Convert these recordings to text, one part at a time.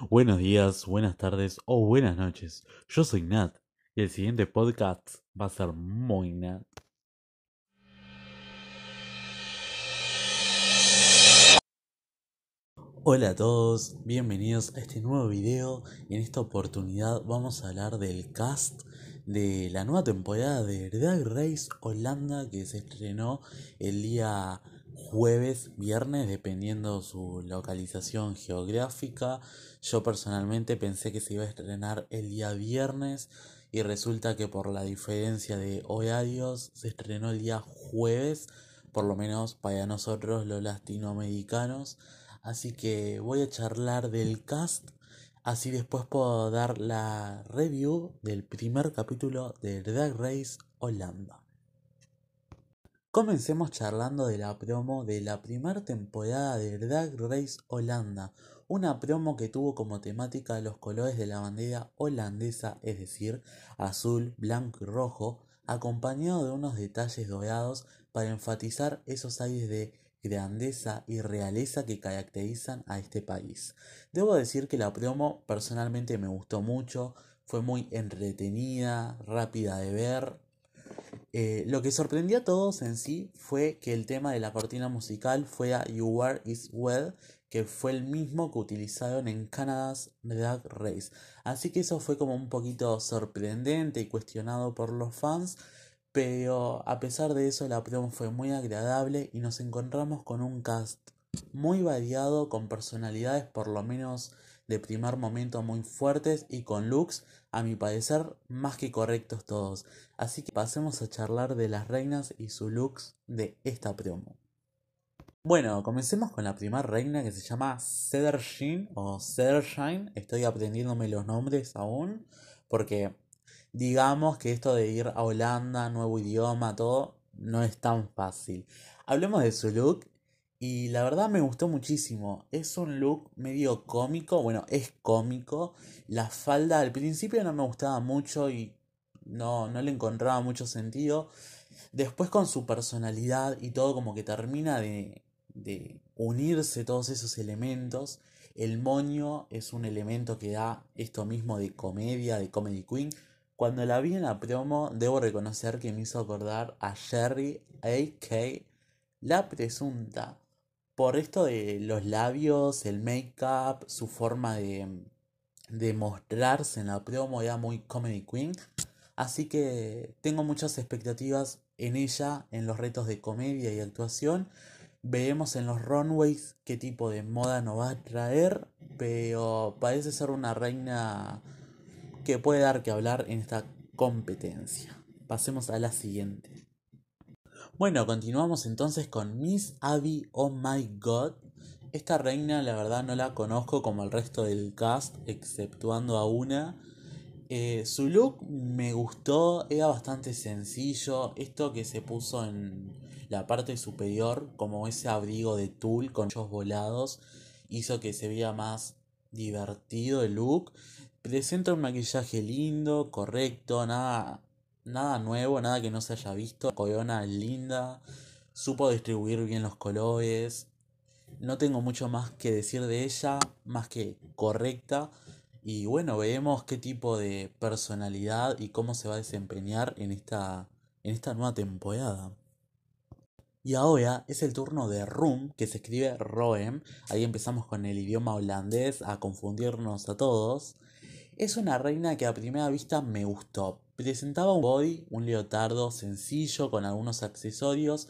Buenos días, buenas tardes o buenas noches. Yo soy Nat y el siguiente podcast va a ser muy Nat. Hola a todos, bienvenidos a este nuevo video en esta oportunidad vamos a hablar del cast de la nueva temporada de Drag Race Holanda que se estrenó el día jueves, viernes, dependiendo su localización geográfica. Yo personalmente pensé que se iba a estrenar el día viernes y resulta que por la diferencia de horarios se estrenó el día jueves, por lo menos para nosotros los latinoamericanos. Así que voy a charlar del cast, así después puedo dar la review del primer capítulo de Drag Race Holanda. Comencemos charlando de la promo de la primera temporada de Drag Race Holanda, una promo que tuvo como temática los colores de la bandera holandesa, es decir, azul, blanco y rojo, acompañado de unos detalles dorados para enfatizar esos aires de grandeza y realeza que caracterizan a este país. Debo decir que la promo personalmente me gustó mucho, fue muy entretenida, rápida de ver, eh, lo que sorprendió a todos en sí fue que el tema de la cortina musical fuera You Are Is Well, que fue el mismo que utilizaron en Canada's Drag Race. Así que eso fue como un poquito sorprendente y cuestionado por los fans, pero a pesar de eso la promo fue muy agradable y nos encontramos con un cast muy variado, con personalidades por lo menos de primer momento muy fuertes y con looks, a mi parecer, más que correctos todos. Así que pasemos a charlar de las reinas y sus looks de esta promo. Bueno, comencemos con la primera reina que se llama Cedershine o Cedershine. Estoy aprendiéndome los nombres aún porque digamos que esto de ir a Holanda, nuevo idioma, todo, no es tan fácil. Hablemos de su look y la verdad me gustó muchísimo. Es un look medio cómico. Bueno, es cómico. La falda al principio no me gustaba mucho y no, no le encontraba mucho sentido. Después con su personalidad y todo como que termina de, de unirse todos esos elementos. El moño es un elemento que da esto mismo de comedia, de comedy queen. Cuando la vi en la promo, debo reconocer que me hizo acordar a Sherry, a.k. la presunta por esto de los labios, el make-up, su forma de, de mostrarse en la promo era muy comedy queen. Así que tengo muchas expectativas en ella, en los retos de comedia y actuación. Veremos en los runways qué tipo de moda nos va a traer, pero parece ser una reina que puede dar que hablar en esta competencia. Pasemos a la siguiente. Bueno, continuamos entonces con Miss Abby Oh My God. Esta reina la verdad no la conozco como el resto del cast, exceptuando a una. Eh, su look me gustó, era bastante sencillo. Esto que se puso en la parte superior, como ese abrigo de tul con ellos volados, hizo que se vea más divertido el look. Presenta un maquillaje lindo, correcto, nada nada nuevo, nada que no se haya visto. Corona linda, supo distribuir bien los colores. No tengo mucho más que decir de ella, más que correcta. Y bueno, veremos qué tipo de personalidad y cómo se va a desempeñar en esta, en esta nueva temporada. Y ahora es el turno de Room, que se escribe Roem. Ahí empezamos con el idioma holandés a confundirnos a todos. Es una reina que a primera vista me gustó. Presentaba un body, un leotardo sencillo con algunos accesorios,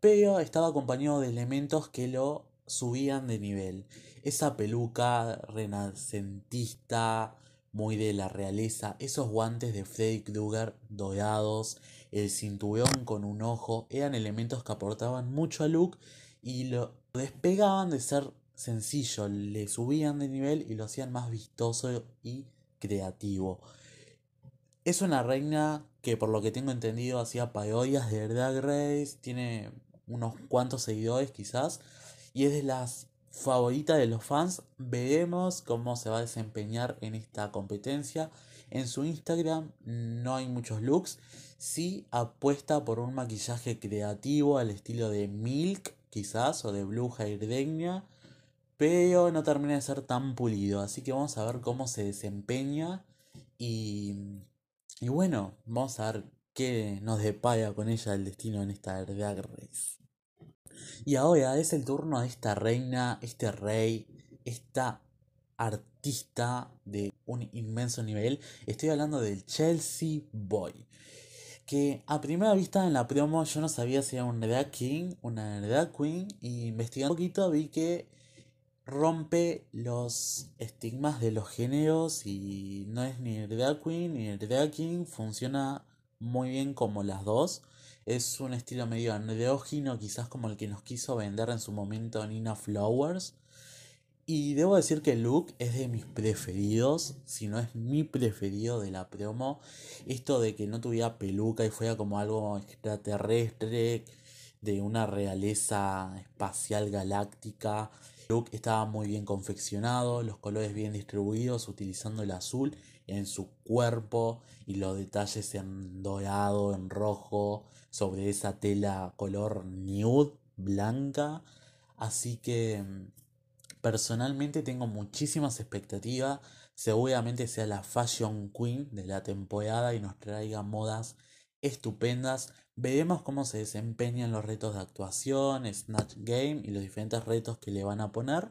pero estaba acompañado de elementos que lo subían de nivel. Esa peluca renacentista, muy de la realeza, esos guantes de Freddy Krueger dorados, el cinturón con un ojo, eran elementos que aportaban mucho a look y lo despegaban de ser sencillo, le subían de nivel y lo hacían más vistoso y creativo. Es una reina que por lo que tengo entendido hacía parodias de Drag Race, tiene unos cuantos seguidores quizás, y es de las favoritas de los fans. Veremos cómo se va a desempeñar en esta competencia. En su Instagram no hay muchos looks, sí apuesta por un maquillaje creativo al estilo de Milk quizás o de Blue Hair pero no termina de ser tan pulido. Así que vamos a ver cómo se desempeña y, y bueno, vamos a ver qué nos depara con ella el destino en esta Drag Race. Y ahora es el turno de esta reina, este rey, esta artista de un inmenso nivel. Estoy hablando del Chelsea Boy. Que a primera vista en la promo yo no sabía si era un drag king, una drag queen. Y investigando un poquito vi que rompe los estigmas de los géneros y no es ni drag queen ni drag king. Funciona muy bien como las dos. Es un estilo medio andrógino, quizás como el que nos quiso vender en su momento Nina Flowers. Y debo decir que el look es de mis preferidos, si no es mi preferido de la promo. Esto de que no tuviera peluca y fuera como algo extraterrestre, de una realeza espacial galáctica. Look estaba muy bien confeccionado, los colores bien distribuidos, utilizando el azul en su cuerpo y los detalles en dorado, en rojo, sobre esa tela color nude, blanca. Así que mm, Personalmente tengo muchísimas expectativas. Seguramente sea la Fashion Queen de la temporada y nos traiga modas estupendas. Veremos cómo se desempeñan los retos de actuación, Snatch Game y los diferentes retos que le van a poner.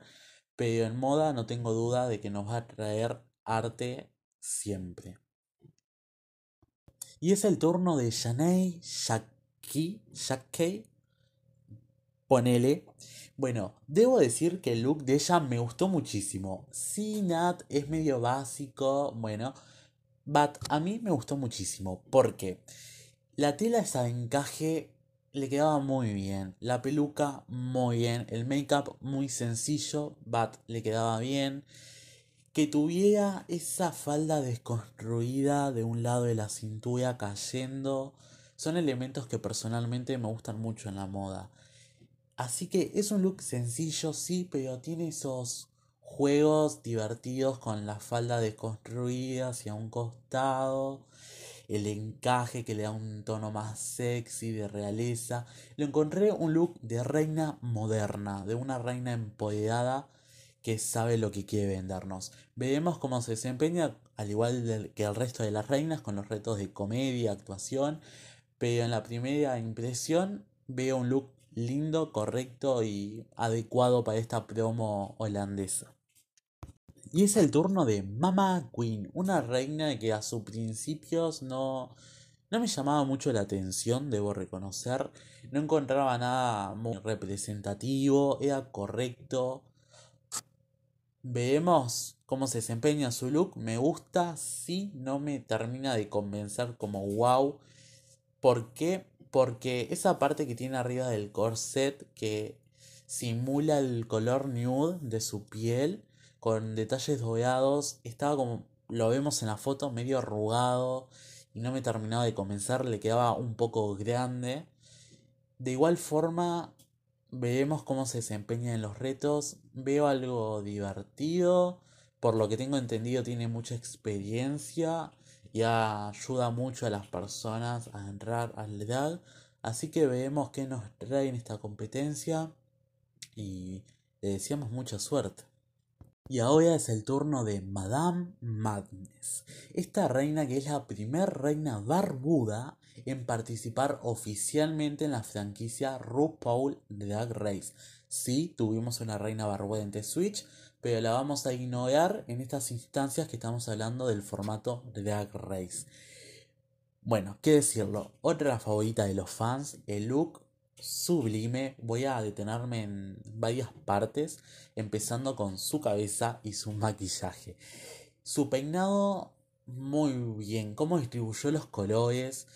Pero en moda no tengo duda de que nos va a traer arte siempre. Y es el turno de Shanae Shaki, Shakey, ponele, bueno, debo decir que el look de ella me gustó muchísimo. Sí, Nat es medio básico, bueno, but a mí me gustó muchísimo porque la tela de encaje le quedaba muy bien, la peluca muy bien, el make-up muy sencillo, but le quedaba bien. Que tuviera esa falda desconstruida de un lado de la cintura cayendo, son elementos que personalmente me gustan mucho en la moda. Así que es un look sencillo, sí, pero tiene esos juegos divertidos con la falda desconstruida hacia un costado, el encaje que le da un tono más sexy, de realeza. Lo encontré un look de reina moderna, de una reina empoderada que sabe lo que quiere vendernos. Veremos cómo se desempeña, al igual que el resto de las reinas, con los retos de comedia, actuación, pero en la primera impresión veo un look lindo, correcto y adecuado para esta promo holandesa. Y es el turno de Mama Queen, una reina que a sus principios no, no me llamaba mucho la atención, debo reconocer. No encontraba nada muy representativo, era correcto. Vemos cómo se desempeña su look. Me gusta, sí, no me termina de convencer como wow. ¿Por qué? porque esa parte que tiene arriba del corset que simula el color nude de su piel con detalles dorados estaba como lo vemos en la foto medio arrugado y no me terminaba de convencer le quedaba un poco grande de igual forma veremos cómo se desempeña en los retos veo algo divertido por lo que tengo entendido tiene mucha experiencia y ayuda mucho a las personas a entrar al drag. Así que vemos que nos trae en esta competencia y le deseamos mucha suerte. Y ahora es el turno de Madame Madness, esta reina que es la primera reina barbuda en participar oficialmente en la franquicia RuPaul Drag Race. Sí, tuvimos una reina barbuda en The Switch, pero la vamos a ignorar en estas instancias que estamos hablando del formato Drag Race. Bueno, qué decirlo, otra favorita de los fans, el look sublime. Voy a detenerme en varias partes, empezando con su cabeza y su maquillaje. Su peinado, muy bien, cómo distribuyó los colores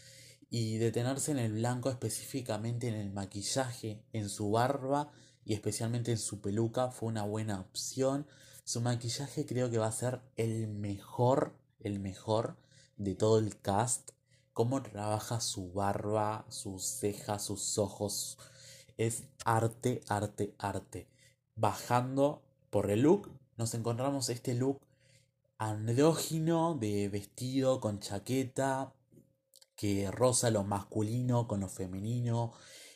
y detenerse en el blanco específicamente en el maquillaje, en su barba y especialmente en su peluca fue una buena opción. Su maquillaje creo que va a ser el mejor, el mejor de todo el cast. Cómo trabaja su barba, sus cejas, sus ojos. Es arte, arte, arte. Bajando por el look, nos encontramos este look andrógino de vestido con chaqueta que roza lo masculino con lo femenino.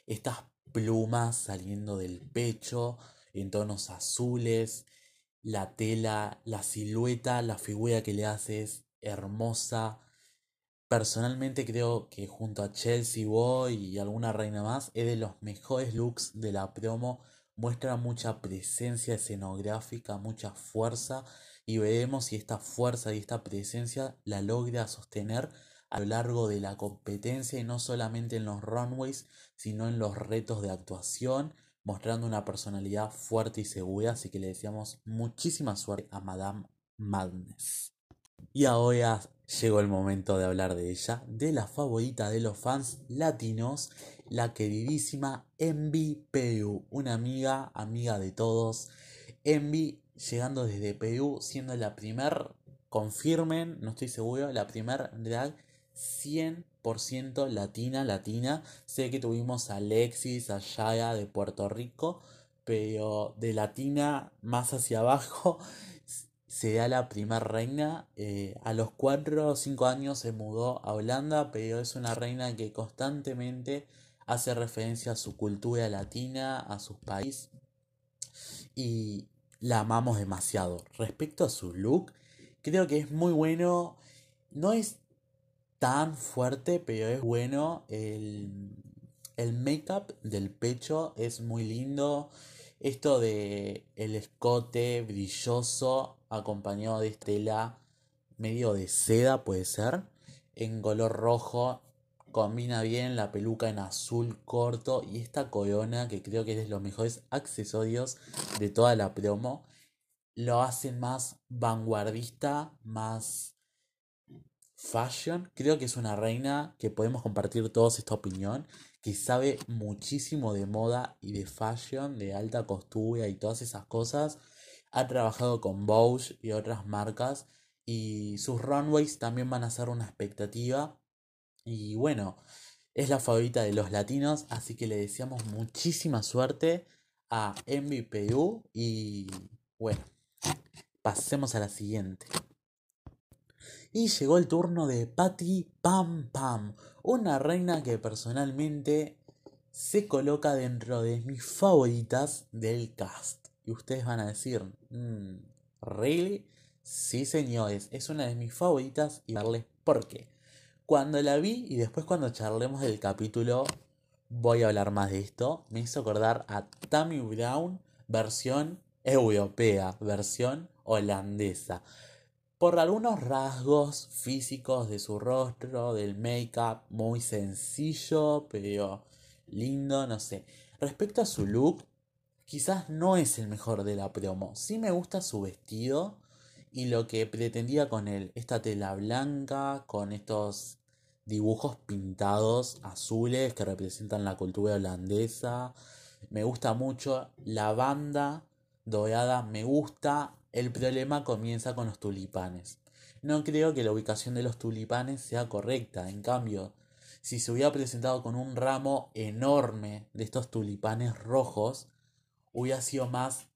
Estas plumas saliendo del pecho, en tonos azules. La tela, la silueta, la figura que le hace es hermosa. Personalmente creo que junto a Chelsea Boy y alguna reina más es de los mejores looks de la promo. Muestra mucha presencia escenográfica, mucha fuerza y veremos si esta fuerza y esta presencia la logra sostener a lo largo de la competencia y no solamente en los runways, sino en los retos de actuación, mostrando una personalidad fuerte y segura, así que le deseamos muchísima suerte a Madame Madness. Y ahora llegó el momento de hablar de ella, de la favorita de los fans latinos, la queridísima Envy Peu, una amiga, amiga de todos. Envy llegando desde Perú, siendo la primer, confirmen, no estoy seguro, la primer drag 100% latina, latina. Sé que tuvimos a Alexis, a Yaya de Puerto Rico, pero de latina más hacia abajo da la primera reina. Eh, a los 4 o 5 años se mudó a Holanda, pero es una reina que constantemente hace referencia a su cultura latina, a su país. Y la amamos demasiado. Respecto a su look, creo que es muy bueno. No es tan fuerte, pero es bueno. El, el make-up del pecho es muy lindo. Esto de el escote brilloso acompañado de estela medio de seda puede ser. En color rojo combina bien la peluca en azul corto y esta corona que creo que es de los mejores accesorios de toda la promo lo hacen más vanguardista, más fashion. Creo que es una reina que podemos compartir todos esta opinión, que sabe muchísimo de moda y de fashion, de alta costura y todas esas cosas. Ha trabajado con Bosch y otras marcas y sus runways también van a ser una expectativa y bueno, es la favorita de los latinos, así que le deseamos muchísima suerte a MVPU y bueno, pasemos a la siguiente. Y llegó el turno de Patty Pam Pam, una reina que personalmente se coloca dentro de mis favoritas del cast. Y ustedes van a decir, mmm, ¿really? Sí, señores, es una de mis favoritas y darles por qué. Cuando la vi y después cuando charlemos del capítulo, voy a hablar más de esto. Me hizo acordar a Tammy Brown, versión europea, versión holandesa. Por algunos rasgos físicos de su rostro, del make-up, muy sencillo, pero lindo, no sé. Respecto a su look, quizás no es el mejor de la promo. Sí me gusta su vestido y lo que pretendía con él, esta tela blanca con estos dibujos pintados azules que representan la cultura holandesa. Me gusta mucho la banda dorada, me gusta. El problema comienza con los tulipanes. No creo que la ubicación de los tulipanes sea correcta. En cambio, si se hubiera presentado con un ramo enorme de estos tulipanes rojos, hubiera sido más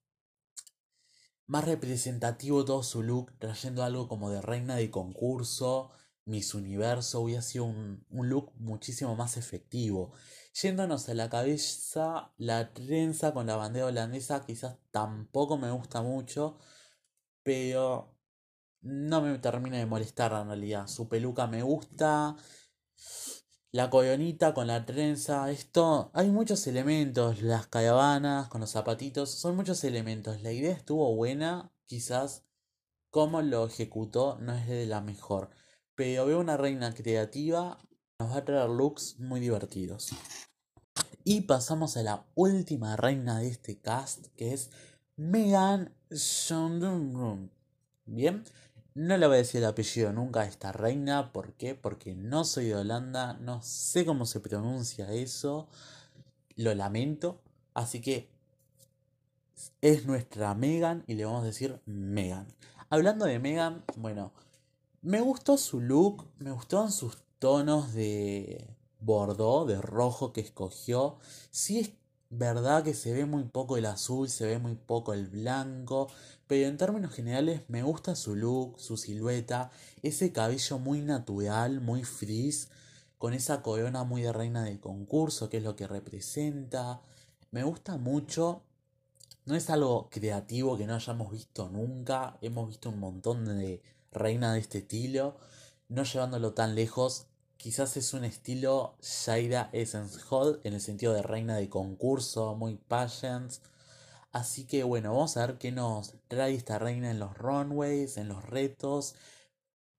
más representativo todo su look, trayendo algo como de reina de concurso, Miss Universo, hubiera sido un, look muchísimo más efectivo. Yéndonos a la cabeza, la trenza con la bandera holandesa quizás tampoco me gusta mucho, pero no me termina de molestar en realidad. Su peluca me gusta, la coronita con la trenza, esto, hay muchos elementos, las caravanas con los zapatitos, son muchos elementos. La idea estuvo buena, quizás como lo ejecutó no es de la mejor, pero veo una reina creativa, nos va a traer looks muy divertidos. Y pasamos a la última reina de este cast, que es Megan Sondrum. Bien, no le voy a decir el apellido nunca a esta reina. ¿Por qué? Porque no soy de Holanda. No sé cómo se pronuncia eso. Lo lamento. Así que es nuestra Megan y le vamos a decir Megan. Hablando de Megan, bueno, me gustó su look. Me gustaron sus tonos de bordeaux, de rojo que escogió. Sí es verdad que se ve muy poco el azul, se ve muy poco el blanco, pero en términos generales me gusta su look, su silueta, ese cabello muy natural, muy frizz, con esa corona muy de reina del concurso, que es lo que representa. Me gusta mucho no es algo creativo que no hayamos visto nunca. Hemos visto un montón de reina de este estilo. No llevándolo tan lejos. Quizás es un estilo Shaira Essence Hall en el sentido de reina de concurso, muy patience. Así que bueno, vamos a ver qué nos trae esta reina en los runways, en los retos.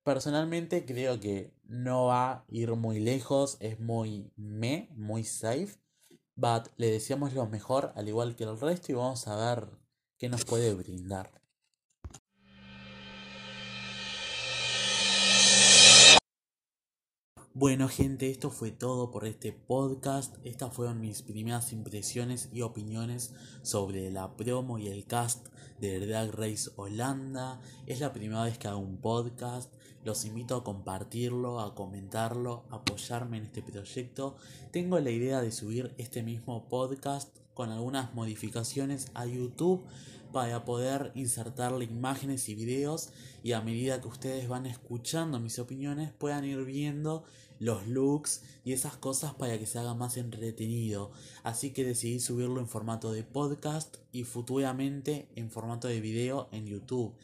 Personalmente creo que no va a ir muy lejos, es muy me, muy safe. But le deseamos lo mejor al igual que el resto y vamos a ver qué nos puede brindar. Bueno gente, esto fue todo por este podcast. Estas fueron mis primeras impresiones y opiniones sobre la promo y el cast de Drag Race Holanda. Es la primera vez que hago un podcast. Los invito a compartirlo, a comentarlo, a apoyarme en este proyecto. Tengo la idea de subir este mismo podcast con algunas modificaciones a YouTube para poder insertarle imágenes y videos y a medida que ustedes van escuchando mis opiniones puedan ir viendo los looks y esas cosas para que se haga más entretenido. Así que decidí subirlo en formato de podcast y futuramente en formato de video en YouTube.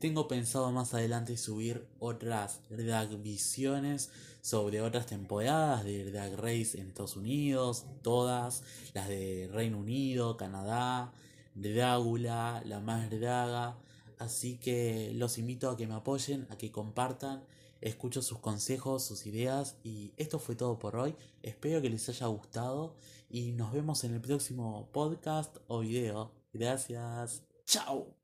Tengo pensado más adelante subir otras drag visiones sobre otras temporadas de Drag Race en Estados Unidos, todas, las de Reino Unido, Canadá, Drácula, La Más Draga. Así que los invito a que me apoyen, a que compartan escucho sus consejos, sus ideas y esto fue todo por hoy. Espero que les haya gustado y nos vemos en el próximo podcast o video. Gracias. Chao.